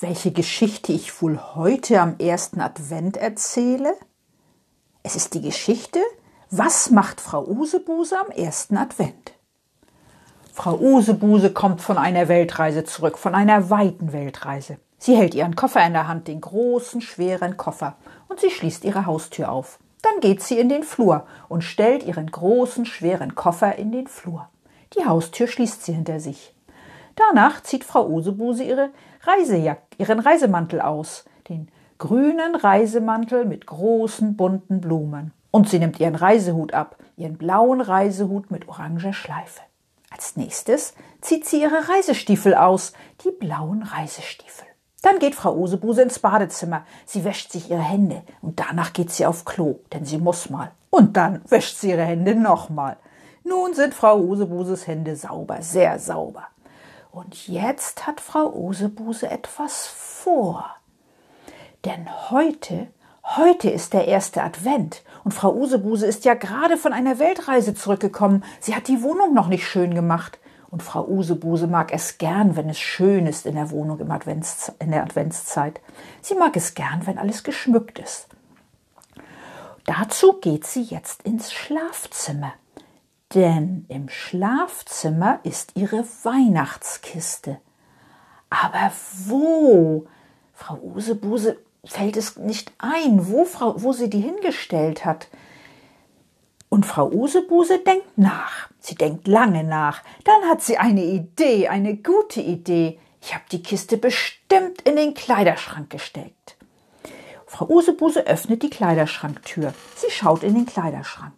welche Geschichte ich wohl heute am ersten Advent erzähle? Es ist die Geschichte, was macht Frau Usebuse am ersten Advent? Frau Usebuse kommt von einer Weltreise zurück, von einer weiten Weltreise. Sie hält ihren Koffer in der Hand, den großen, schweren Koffer, und sie schließt ihre Haustür auf. Dann geht sie in den Flur und stellt ihren großen, schweren Koffer in den Flur. Die Haustür schließt sie hinter sich. Danach zieht Frau Usebuse ihre Reisejack, ihren Reisemantel aus, den grünen Reisemantel mit großen bunten Blumen. Und sie nimmt ihren Reisehut ab, ihren blauen Reisehut mit oranger Schleife. Als nächstes zieht sie ihre Reisestiefel aus, die blauen Reisestiefel. Dann geht Frau Usebuse ins Badezimmer. Sie wäscht sich ihre Hände und danach geht sie auf Klo, denn sie muss mal. Und dann wäscht sie ihre Hände nochmal. Nun sind Frau Usebuses Hände sauber, sehr sauber. Und jetzt hat Frau Usebuse etwas vor. Denn heute, heute ist der erste Advent und Frau Usebuse ist ja gerade von einer Weltreise zurückgekommen. Sie hat die Wohnung noch nicht schön gemacht. Und Frau Usebuse mag es gern, wenn es schön ist in der Wohnung im Advents, in der Adventszeit. Sie mag es gern, wenn alles geschmückt ist. Dazu geht sie jetzt ins Schlafzimmer denn im Schlafzimmer ist ihre Weihnachtskiste. Aber wo? Frau Usebuse fällt es nicht ein, wo, Frau, wo sie die hingestellt hat. Und Frau Usebuse denkt nach. Sie denkt lange nach. Dann hat sie eine Idee, eine gute Idee. Ich habe die Kiste bestimmt in den Kleiderschrank gesteckt. Frau Usebuse öffnet die Kleiderschranktür. Sie schaut in den Kleiderschrank.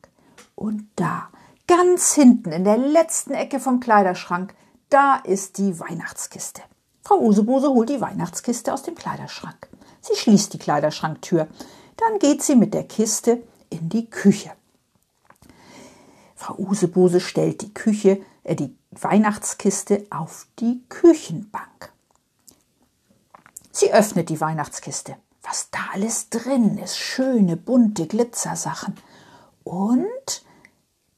Und da, Ganz hinten in der letzten Ecke vom Kleiderschrank, da ist die Weihnachtskiste. Frau Usebuse holt die Weihnachtskiste aus dem Kleiderschrank. Sie schließt die Kleiderschranktür. Dann geht sie mit der Kiste in die Küche. Frau Usebuse stellt die Küche, äh, die Weihnachtskiste auf die Küchenbank. Sie öffnet die Weihnachtskiste. Was da alles drin ist, schöne bunte Glitzersachen. Und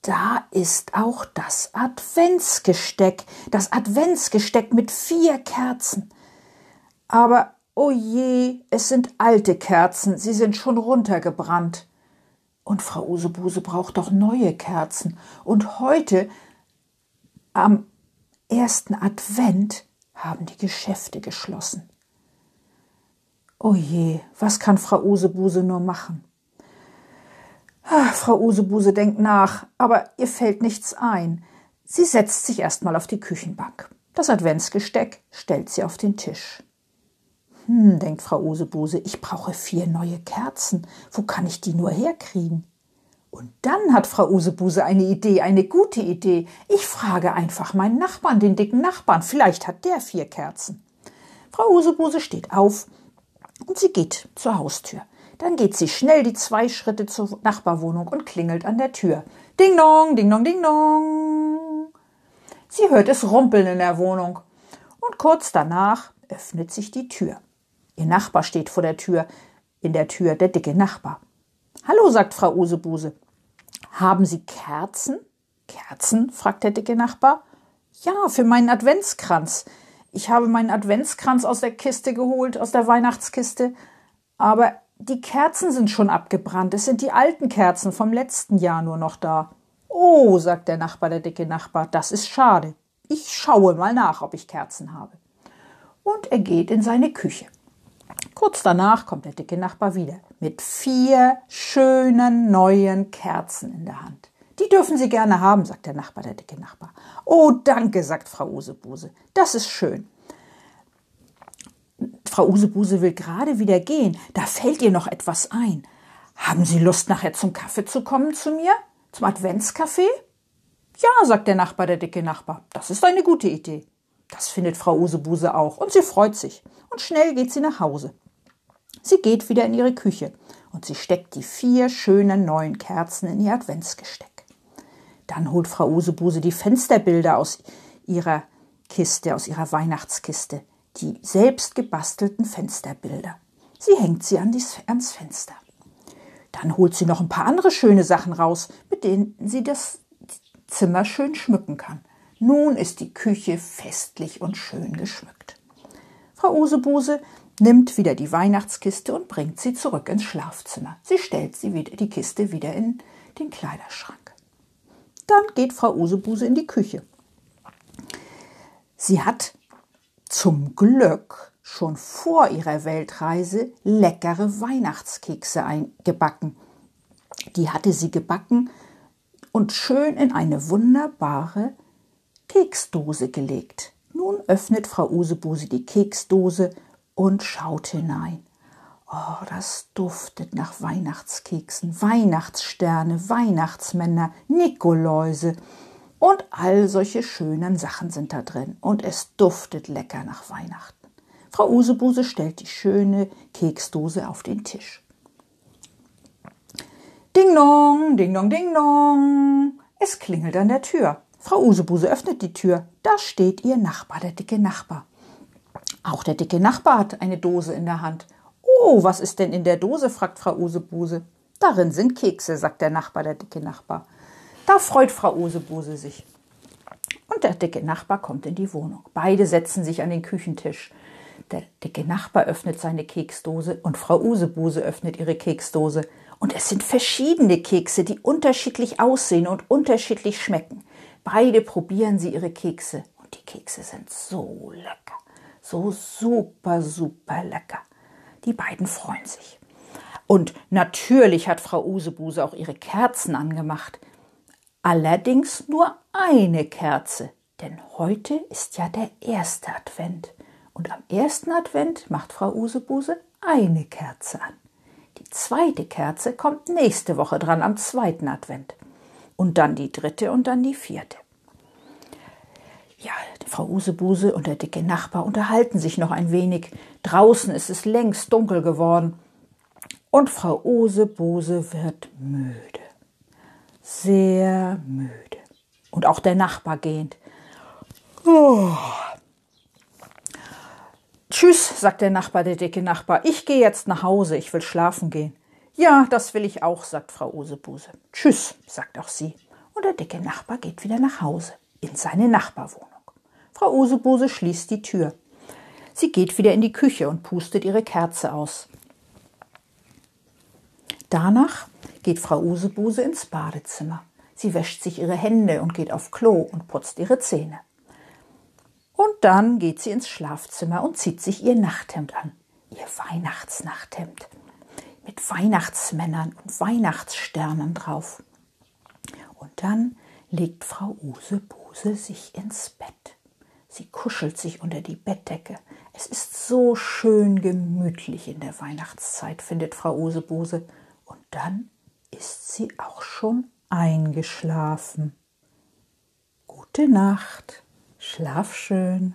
da ist auch das Adventsgesteck, das Adventsgesteck mit vier Kerzen. Aber oh je, es sind alte Kerzen, sie sind schon runtergebrannt. Und Frau Usebuse braucht doch neue Kerzen. Und heute, am ersten Advent, haben die Geschäfte geschlossen. Oh je, was kann Frau Usebuse nur machen? Ah, Frau Usebuse denkt nach, aber ihr fällt nichts ein. Sie setzt sich erstmal auf die Küchenbank. Das Adventsgesteck stellt sie auf den Tisch. Hm, denkt Frau Usebuse, ich brauche vier neue Kerzen. Wo kann ich die nur herkriegen? Und dann hat Frau Usebuse eine Idee, eine gute Idee. Ich frage einfach meinen Nachbarn, den dicken Nachbarn. Vielleicht hat der vier Kerzen. Frau Usebuse steht auf und sie geht zur Haustür. Dann geht sie schnell die zwei Schritte zur Nachbarwohnung und klingelt an der Tür. Ding dong, ding dong, ding dong. Sie hört es rumpeln in der Wohnung. Und kurz danach öffnet sich die Tür. Ihr Nachbar steht vor der Tür, in der Tür der dicke Nachbar. Hallo, sagt Frau Usebuse. Haben Sie Kerzen? Kerzen? fragt der dicke Nachbar. Ja, für meinen Adventskranz. Ich habe meinen Adventskranz aus der Kiste geholt, aus der Weihnachtskiste. Aber die Kerzen sind schon abgebrannt. Es sind die alten Kerzen vom letzten Jahr nur noch da. Oh, sagt der Nachbar, der dicke Nachbar, das ist schade. Ich schaue mal nach, ob ich Kerzen habe. Und er geht in seine Küche. Kurz danach kommt der dicke Nachbar wieder mit vier schönen neuen Kerzen in der Hand. Die dürfen Sie gerne haben, sagt der Nachbar, der dicke Nachbar. Oh, danke, sagt Frau Usebuse. Das ist schön. Frau Usebuse will gerade wieder gehen. Da fällt ihr noch etwas ein. Haben Sie Lust, nachher zum Kaffee zu kommen zu mir? Zum Adventskaffee? Ja, sagt der Nachbar, der dicke Nachbar. Das ist eine gute Idee. Das findet Frau Usebuse auch und sie freut sich. Und schnell geht sie nach Hause. Sie geht wieder in ihre Küche und sie steckt die vier schönen neuen Kerzen in ihr Adventsgesteck. Dann holt Frau Usebuse die Fensterbilder aus ihrer Kiste, aus ihrer Weihnachtskiste, die selbst gebastelten Fensterbilder. Sie hängt sie an die, ans Fenster. Dann holt sie noch ein paar andere schöne Sachen raus, mit denen sie das Zimmer schön schmücken kann. Nun ist die Küche festlich und schön geschmückt. Frau Usebuse nimmt wieder die Weihnachtskiste und bringt sie zurück ins Schlafzimmer. Sie stellt sie wieder, die Kiste wieder in den Kleiderschrank. Dann geht Frau Usebuse in die Küche. Sie hat zum Glück schon vor ihrer Weltreise leckere Weihnachtskekse eingebacken. Die hatte sie gebacken und schön in eine wunderbare Keksdose gelegt. Nun öffnet Frau Usebuse die Keksdose und schaut hinein. Oh, das duftet nach Weihnachtskeksen, Weihnachtssterne, Weihnachtsmänner, Nikoläuse und all solche schönen Sachen sind da drin. Und es duftet lecker nach Weihnachten. Frau Usebuse stellt die schöne Keksdose auf den Tisch. Ding dong, ding dong, ding dong. Es klingelt an der Tür. Frau Usebuse öffnet die Tür. Da steht ihr Nachbar, der dicke Nachbar. Auch der dicke Nachbar hat eine Dose in der Hand. Oh, was ist denn in der Dose? fragt Frau Usebuse. Darin sind Kekse, sagt der Nachbar, der dicke Nachbar. Da freut Frau Usebuse sich. Und der dicke Nachbar kommt in die Wohnung. Beide setzen sich an den Küchentisch. Der dicke Nachbar öffnet seine Keksdose und Frau Usebuse öffnet ihre Keksdose. Und es sind verschiedene Kekse, die unterschiedlich aussehen und unterschiedlich schmecken. Beide probieren sie ihre Kekse und die Kekse sind so lecker. So super, super lecker. Die beiden freuen sich. Und natürlich hat Frau Usebuse auch ihre Kerzen angemacht. Allerdings nur eine Kerze, denn heute ist ja der erste Advent. Und am ersten Advent macht Frau Usebuse eine Kerze an. Die zweite Kerze kommt nächste Woche dran am zweiten Advent. Und dann die dritte und dann die vierte. Ja, Frau Usebuse und der dicke Nachbar unterhalten sich noch ein wenig. Draußen ist es längst dunkel geworden. Und Frau Usebuse wird müde. Sehr müde. Und auch der Nachbar gähnt. Oh. Tschüss, sagt der Nachbar, der dicke Nachbar. Ich gehe jetzt nach Hause, ich will schlafen gehen. Ja, das will ich auch, sagt Frau Usebuse. Tschüss, sagt auch sie. Und der dicke Nachbar geht wieder nach Hause in seine Nachbarwohnung. Frau Usebuse schließt die Tür. Sie geht wieder in die Küche und pustet ihre Kerze aus. Danach geht Frau Usebuse ins Badezimmer. Sie wäscht sich ihre Hände und geht auf Klo und putzt ihre Zähne. Und dann geht sie ins Schlafzimmer und zieht sich ihr Nachthemd an. Ihr Weihnachtsnachthemd. Mit Weihnachtsmännern und Weihnachtssternen drauf. Und dann legt Frau Usebuse sich ins Bett. Sie kuschelt sich unter die Bettdecke. Es ist so schön gemütlich in der Weihnachtszeit, findet Frau Usebuse. Und dann ist sie auch schon eingeschlafen. Gute Nacht, schlaf schön.